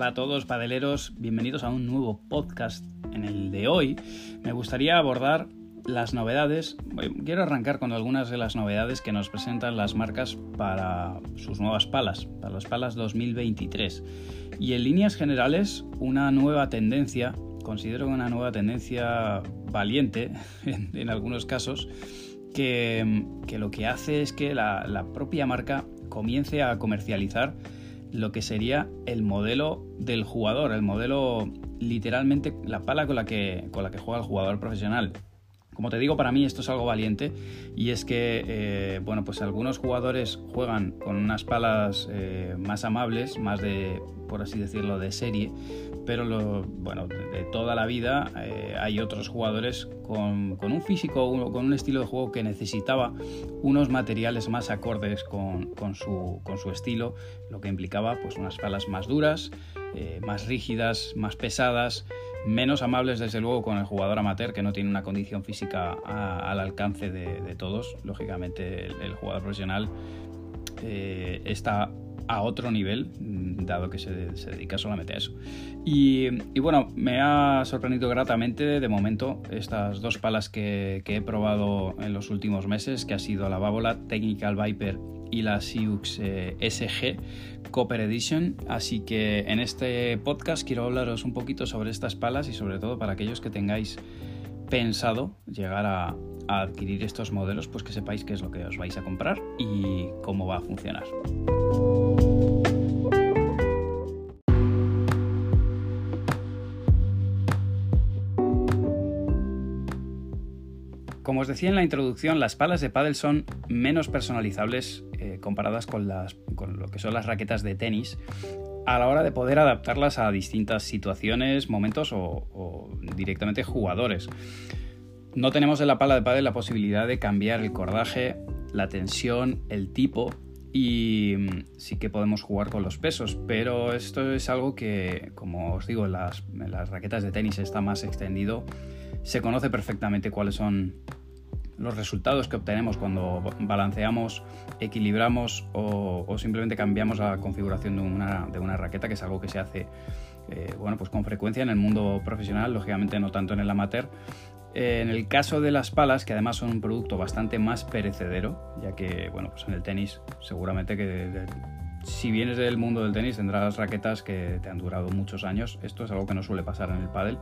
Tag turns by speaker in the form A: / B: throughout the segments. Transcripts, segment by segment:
A: Hola a todos, padeleros, bienvenidos a un nuevo podcast. En el de hoy me gustaría abordar las novedades. Quiero arrancar con algunas de las novedades que nos presentan las marcas para sus nuevas palas, para las palas 2023. Y en líneas generales, una nueva tendencia, considero una nueva tendencia valiente en, algunos casos, que, lo que hace es que la propia marca comience a comercializar lo que sería el modelo del jugador, el modelo literalmente la pala con la que, con la que juega el jugador profesional. Como te digo, para mí esto es algo valiente y es que, eh, bueno, pues algunos jugadores juegan con unas palas eh, más amables, más de, por así decirlo, de serie, pero lo, bueno, de, toda la vida eh, hay otros jugadores con, un físico, con un estilo de juego que necesitaba unos materiales más acordes con, su, con su estilo, lo que implicaba pues unas palas más duras, más rígidas, más pesadas menos amables desde luego con el jugador amateur que no tiene una condición física al alcance de, todos. Lógicamente el, jugador profesional eh, está a otro nivel, mm, dado que se, dedica solamente a eso. Y, bueno, me ha sorprendido gratamente de momento estas dos palas que, que, he probado en los últimos meses, que ha sido la Babola Technical Viper y la Siux eh, SG Copper Edition. Así que en este podcast quiero hablaros un poquito sobre estas palas y sobre todo para aquellos que tengáis pensado llegar a, a adquirir estos modelos, pues que sepáis qué es lo que os vais a comprar y cómo va a funcionar. Como os decía en la introducción, las palas de pádel son menos personalizables comparadas con, las, con lo que son las raquetas de tenis a la hora de poder adaptarlas a distintas situaciones, momentos o, directamente jugadores. No tenemos en la pala de pádel la posibilidad de cambiar el cordaje, la tensión, el tipo y mm, sí que podemos jugar con los pesos, pero esto es algo que, como os digo, las, en las raquetas de tenis está más extendido. Se conoce perfectamente cuáles son los resultados que obtenemos cuando balanceamos, equilibramos o, simplemente cambiamos la configuración de una, de una, raqueta, que es algo que se hace eh, bueno, pues con frecuencia en el mundo profesional, lógicamente no tanto en el amateur. Eh, en el caso de las palas, que además son un producto bastante más perecedero, ya que bueno, pues en el tenis seguramente que si vienes del mundo del tenis tendrás raquetas que te han durado muchos años. Esto es algo que no suele pasar en el pádel,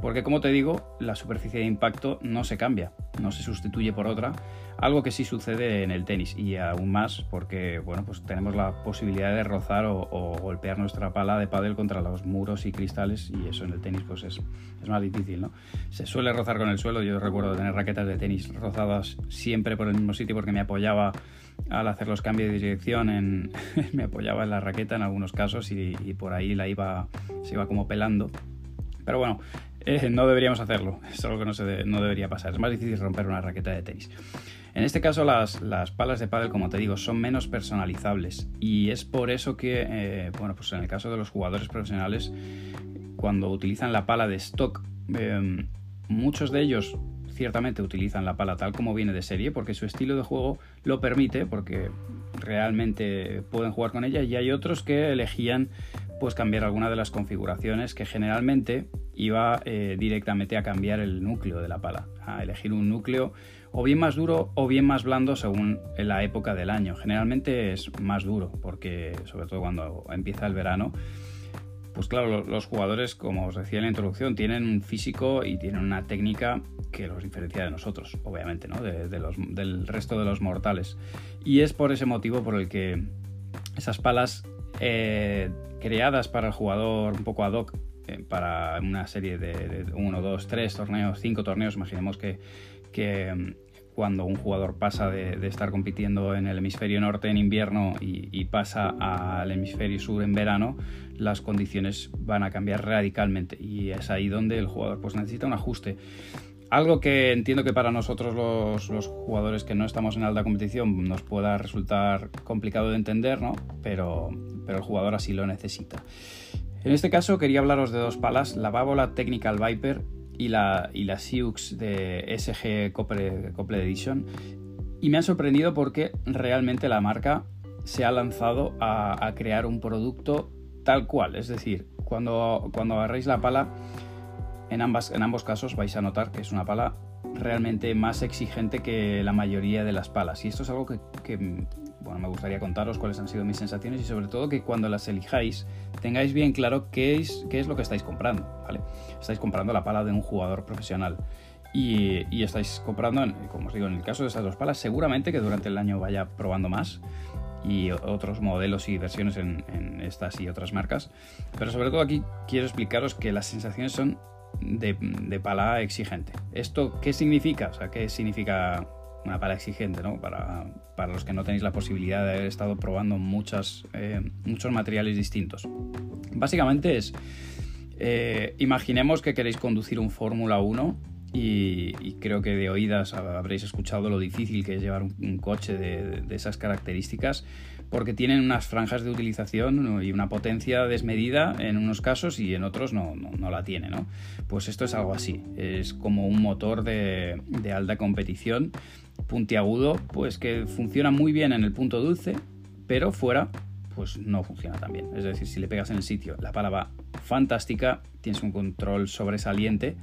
A: porque como te digo, la superficie de impacto no se cambia, no se sustituye por otra, algo que sí sucede en el tenis y aún más porque bueno, pues tenemos la posibilidad de rozar o, golpear nuestra pala de pádel contra los muros y cristales y eso en el tenis pues es, es más difícil, ¿no? Se suele rozar con el suelo, yo recuerdo tener raquetas de tenis rozadas siempre por el mismo sitio porque me apoyaba al hacer los cambios de dirección me apoyaba en la raqueta en algunos casos y, por ahí la iba, se iba como pelando. Pero bueno, eh, no deberíamos hacerlo, es algo que no, debería pasar. Es más difícil romper una raqueta de tenis. En este caso las, las palas de pádel, como te digo, son menos personalizables y es por eso que, eh, bueno, pues en el caso de los jugadores profesionales, cuando utilizan la pala de stock, eh, muchos de ellos ciertamente utilizan la pala tal como viene de serie porque su estilo de juego lo permite, porque realmente pueden jugar con ella y hay otros que elegían pues cambiar alguna de las configuraciones que generalmente iba eh, directamente a cambiar el núcleo de la pala, a elegir un núcleo o bien más duro o bien más blando según la época del año. Generalmente es más duro porque sobre todo cuando empieza el verano pues claro, los jugadores, como os decía en la introducción, tienen un físico y tienen una técnica que los diferencia de nosotros, obviamente, ¿no? de, los, del resto de los mortales. Y es por ese motivo por el que esas palas eh, creadas para el jugador un poco ad hoc, eh, para una serie de, uno, dos, tres torneos, cinco torneos, imaginemos que cuando un jugador pasa de, estar compitiendo en el hemisferio norte en invierno y, pasa al hemisferio sur en verano, las condiciones van a cambiar radicalmente y es ahí donde el jugador pues, necesita un ajuste. Algo que entiendo que para nosotros los, jugadores que no estamos en alta competición nos pueda resultar complicado de entender, ¿no? pero, pero el jugador así lo necesita. En este caso quería hablaros de dos palas, la Babola Technical Viper y la, y Siux de SG Couple, Edition. Y me han sorprendido porque realmente la marca se ha lanzado a, crear un producto tal cual, es decir, cuando, cuando agarréis la pala, en, ambas, en ambos casos vais a notar que es una pala realmente más exigente que la mayoría de las palas. Y esto es algo que, bueno, me gustaría contaros cuáles han sido mis sensaciones y sobre todo que cuando las elijáis tengáis bien claro qué es, qué es lo que estáis comprando. ¿vale? Estáis comprando la pala de un jugador profesional. Y, estáis comprando, como os digo, en el caso de esas dos palas, seguramente que durante el año vaya probando más y otros modelos y versiones en, estas y otras marcas. Pero sobre todo aquí quiero explicaros que las sensaciones son de, pala exigente. ¿Esto qué significa? O sea, ¿qué significa una pala exigente? ¿no? Para, los que no tenéis la posibilidad de haber estado probando muchas, eh, muchos materiales distintos. Básicamente es, eh, imaginemos que queréis conducir un Fórmula 1 y, creo que de oídas habréis escuchado lo difícil que es llevar un, coche de, esas características porque tienen unas franjas de utilización y una potencia desmedida en unos casos y en otros no, la tiene. ¿no? Pues esto es algo así, es como un motor de, de alta competición puntiagudo, pues que funciona muy bien en el punto dulce, pero fuera pues no funciona tan bien. Es decir, si le pegas en el sitio, la pala va fantástica, tienes un control sobresaliente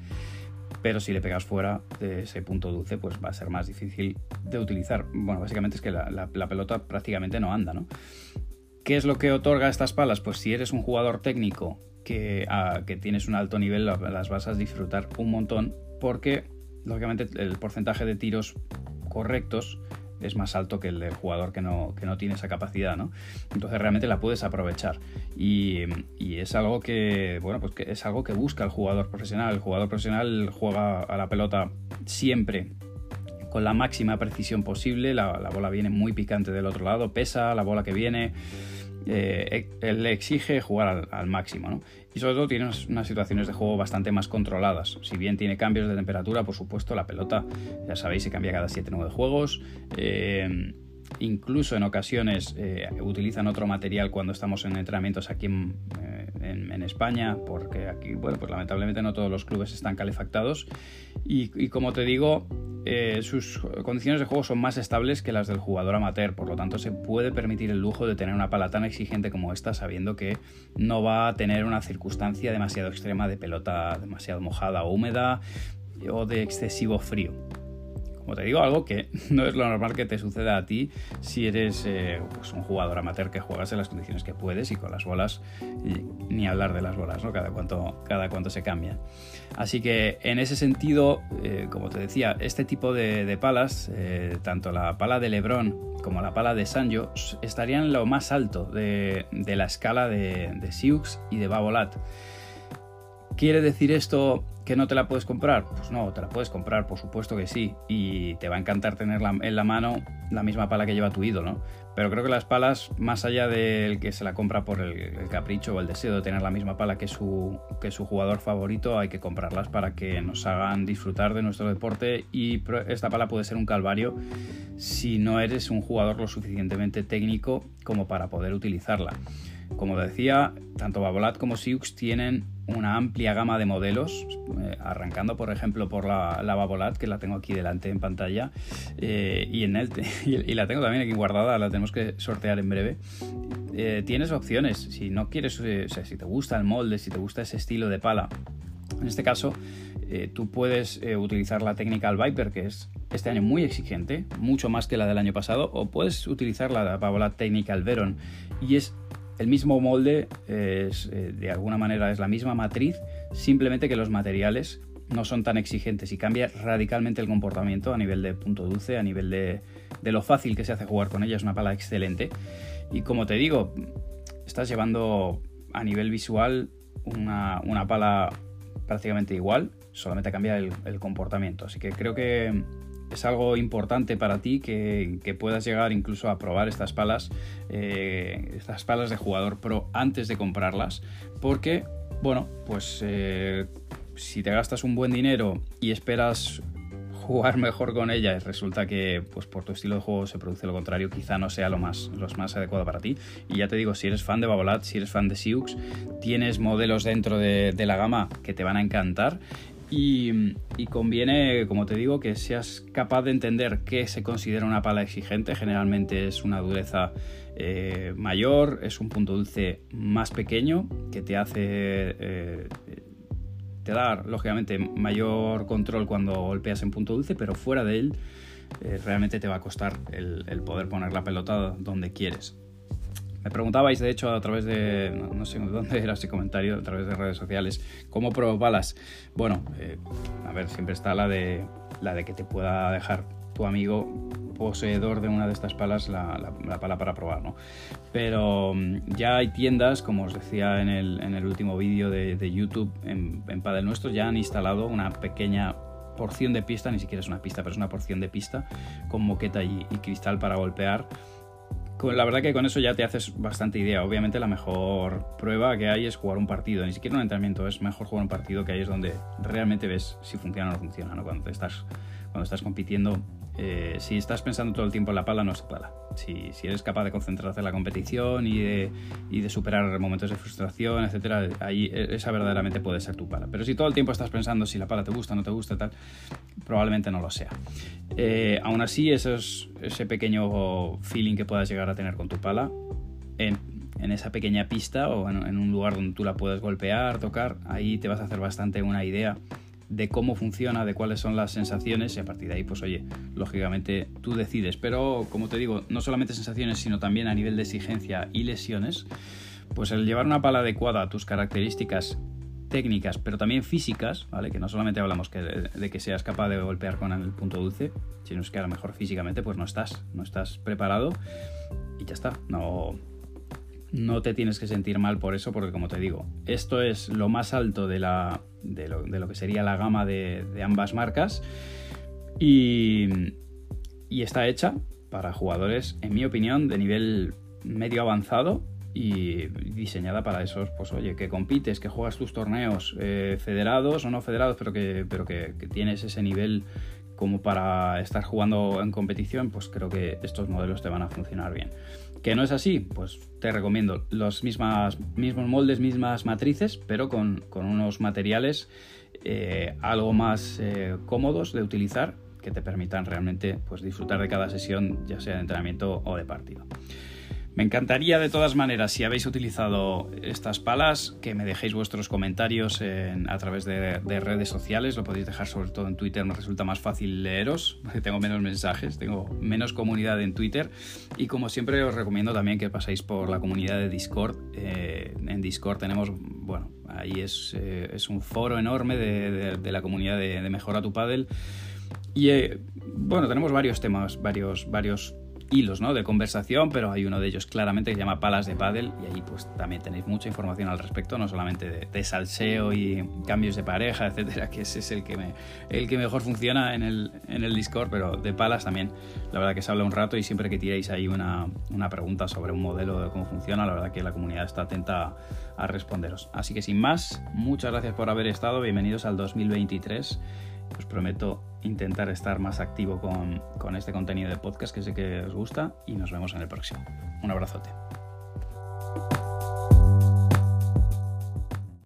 A: pero si le pegas fuera de ese punto dulce, pues va a ser más difícil de utilizar. Bueno, básicamente es que la, pelota prácticamente no anda, ¿no? ¿Qué es lo que otorga estas palas? Pues si eres un jugador técnico que, que tienes un alto nivel, las vas a disfrutar un montón porque, lógicamente, el porcentaje de tiros correctos es más alto que el del jugador que no, que no tiene esa capacidad, ¿no? Entonces realmente la puedes aprovechar. Y, es algo que, bueno, pues que es algo que busca el jugador profesional. El jugador profesional juega a la pelota siempre con la máxima precisión posible. La, la bola viene muy picante del otro lado, pesa la bola que viene. Eh, le exige jugar al, máximo, ¿no? Y sobre todo tiene unas, situaciones de juego bastante más controladas. Si bien tiene cambios de temperatura, por supuesto, la pelota, ya sabéis, se cambia cada 7-9 juegos. Eh, incluso en ocasiones eh, utilizan otro material cuando estamos en entrenamientos aquí en, España, porque aquí, bueno, pues lamentablemente no todos los clubes están calefactados. Y como te digo, eh, sus condiciones de juego son más estables que las del jugador amateur, por lo tanto se puede permitir el lujo de tener una pala tan exigente como esta, sabiendo que no va a tener una circunstancia demasiado extrema de pelota demasiado mojada o húmeda o de excesivo frío. Como te digo, algo que no es lo normal que te suceda a ti si eres eh, pues un jugador amateur que juegas en las condiciones que puedes y con las bolas, ni hablar de las bolas, ¿no? Cada cuanto, cada se cambia. Así que en ese sentido, eh, como te decía, este tipo de, palas, eh, tanto la pala de Lebron como la pala de Sanjo, estarían en lo más alto de, la escala de, de Siux y de Babolat. ¿Quiere decir esto que no te la puedes comprar? Pues no, te la puedes comprar, por supuesto que sí. Y te va a encantar tener en la mano la misma pala que lleva tu ídolo. Pero creo que las palas, más allá del que se la compra por el, capricho o el deseo de tener la misma pala que su, que su jugador favorito, hay que comprarlas para que nos hagan disfrutar de nuestro deporte. Y esta pala puede ser un calvario si no eres un jugador lo suficientemente técnico como para poder utilizarla. Como decía, tanto Babolat como Siux tienen una amplia gama de modelos, eh, arrancando por ejemplo por la, la, Babolat, que la tengo aquí delante en pantalla, eh, y, en el, y, la tengo también aquí guardada, la tenemos que sortear en breve. Eh, tienes opciones, si no quieres, o sea, si te gusta el molde, si te gusta ese estilo de pala, en este caso, tú puedes utilizar la técnica al Viper, que es este año muy exigente, mucho más que la del año pasado, o puedes utilizar la Babolat Technical Veron, y es el mismo molde, es, eh, de alguna manera es la misma matriz, simplemente que los materiales no son tan exigentes y cambia radicalmente el comportamiento a nivel de punto dulce, a nivel de, lo fácil que se hace jugar con ella, es una pala excelente. Y como te digo, estás llevando a nivel visual una, pala prácticamente igual, solamente cambia el comportamiento. Así que creo que es algo importante para ti que, puedas llegar incluso a probar estas palas, eh, estas palas de jugador pro antes de comprarlas, porque, bueno, pues eh, si te gastas un buen dinero y esperas jugar mejor con ella y resulta que pues por tu estilo de juego se produce lo contrario, quizá no sea lo más, más adecuado para ti. Y ya te digo, si eres fan de Babolat, si eres fan de Siux, tienes modelos dentro de, de la gama que te van a encantar Y, conviene, como te digo, que seas capaz de entender qué se considera una pala exigente. Generalmente es una dureza eh, mayor, es un punto dulce más pequeño que te hace... Eh, te da, lógicamente, mayor control cuando golpeas en punto dulce, pero fuera de él eh, realmente te va a costar el, poder poner la pelota donde quieres. Me preguntabais, de hecho, a través de, no, sé dónde era ese comentario, a través de redes sociales, ¿cómo pruebo balas? Bueno, a ver, siempre está la de, la de que te pueda dejar tu amigo poseedor de una de estas palas la, pala para probar, ¿no? Pero mm, ya hay tiendas, como os decía en el, último vídeo de, YouTube, en, en Padel Nuestro, ya han instalado una pequeña porción de pista, ni siquiera es una pista, pero es una porción de pista con moqueta y, cristal para golpear. La verdad que con eso ya te haces bastante idea. Obviamente la mejor prueba que hay es jugar un partido, ni siquiera un entrenamiento, es mejor jugar un partido que ahí es donde realmente ves si funciona o no funciona, ¿no? Cuando estás, cuando estás compitiendo eh, si estás pensando todo el tiempo en la pala, no es pala. Si, eres capaz de concentrarte en la competición y de, superar momentos de frustración, etcétera, ahí e, esa verdaderamente puede ser tu pala. Pero si todo el tiempo estás pensando si la pala te gusta, no te gusta, tal, probablemente no lo sea. Eh, aún así, ese pequeño feeling que puedas llegar a tener con tu pala, en, esa pequeña pista o en, en un lugar donde tú la puedes golpear, tocar, ahí te vas a hacer bastante una idea de cómo funciona, de cuáles son las sensaciones y a partir de ahí, pues oye, lógicamente tú decides. Pero como te digo, no solamente sensaciones, sino también a nivel de exigencia y lesiones, pues el llevar una pala adecuada a tus características técnicas, pero también físicas, ¿vale? Que no solamente hablamos de, que seas capaz de golpear con el punto dulce, sino es que a lo mejor físicamente pues no estás, no estás preparado y ya está, no, no te tienes que sentir mal por eso, porque como te digo, esto es lo más alto de, la, de, lo, que sería la gama de, ambas marcas y, está hecha para jugadores, en mi opinión, de nivel medio avanzado y diseñada para esos, pues oye, que compites, que juegas tus torneos eh, federados o no federados, pero que, pero que, que tienes ese nivel como para estar jugando en competición, pues creo que estos modelos te van a funcionar bien. ¿Que no es así? Pues te recomiendo los mismas, mismos moldes, mismas matrices, pero con, unos materiales eh, algo más eh, cómodos de utilizar que te permitan realmente pues, disfrutar de cada sesión, ya sea de entrenamiento o de partido. Me encantaría de todas maneras, si habéis utilizado estas palas, que me dejéis vuestros comentarios a través de, redes sociales. Lo podéis dejar sobre todo en Twitter, me resulta más fácil leeros, porque tengo menos mensajes, tengo menos comunidad en Twitter. Y como siempre os recomiendo también que paséis por la comunidad de Discord. Eh, en Discord tenemos, bueno, ahí es, eh, un foro enorme de, la comunidad de, Mejora tu Paddle. Y eh, bueno, tenemos varios temas, varios, varios hilos de conversación, pero hay uno de ellos claramente que se llama Palas de Paddle y ahí pues también tenéis mucha información al respecto, no solamente de, salseo y cambios de pareja, etcétera, que ese es el que, me, el que mejor funciona en el, en el Discord, pero de palas también, la verdad que se habla un rato y siempre que tiréis ahí una, una pregunta sobre un modelo de cómo funciona, la verdad que la comunidad está atenta a responderos. Así que sin más, muchas gracias por haber estado, bienvenidos al 2023 os prometo intentar estar más activo con, con este contenido de podcast que sé que os gusta y nos vemos en el próximo. Un abrazote.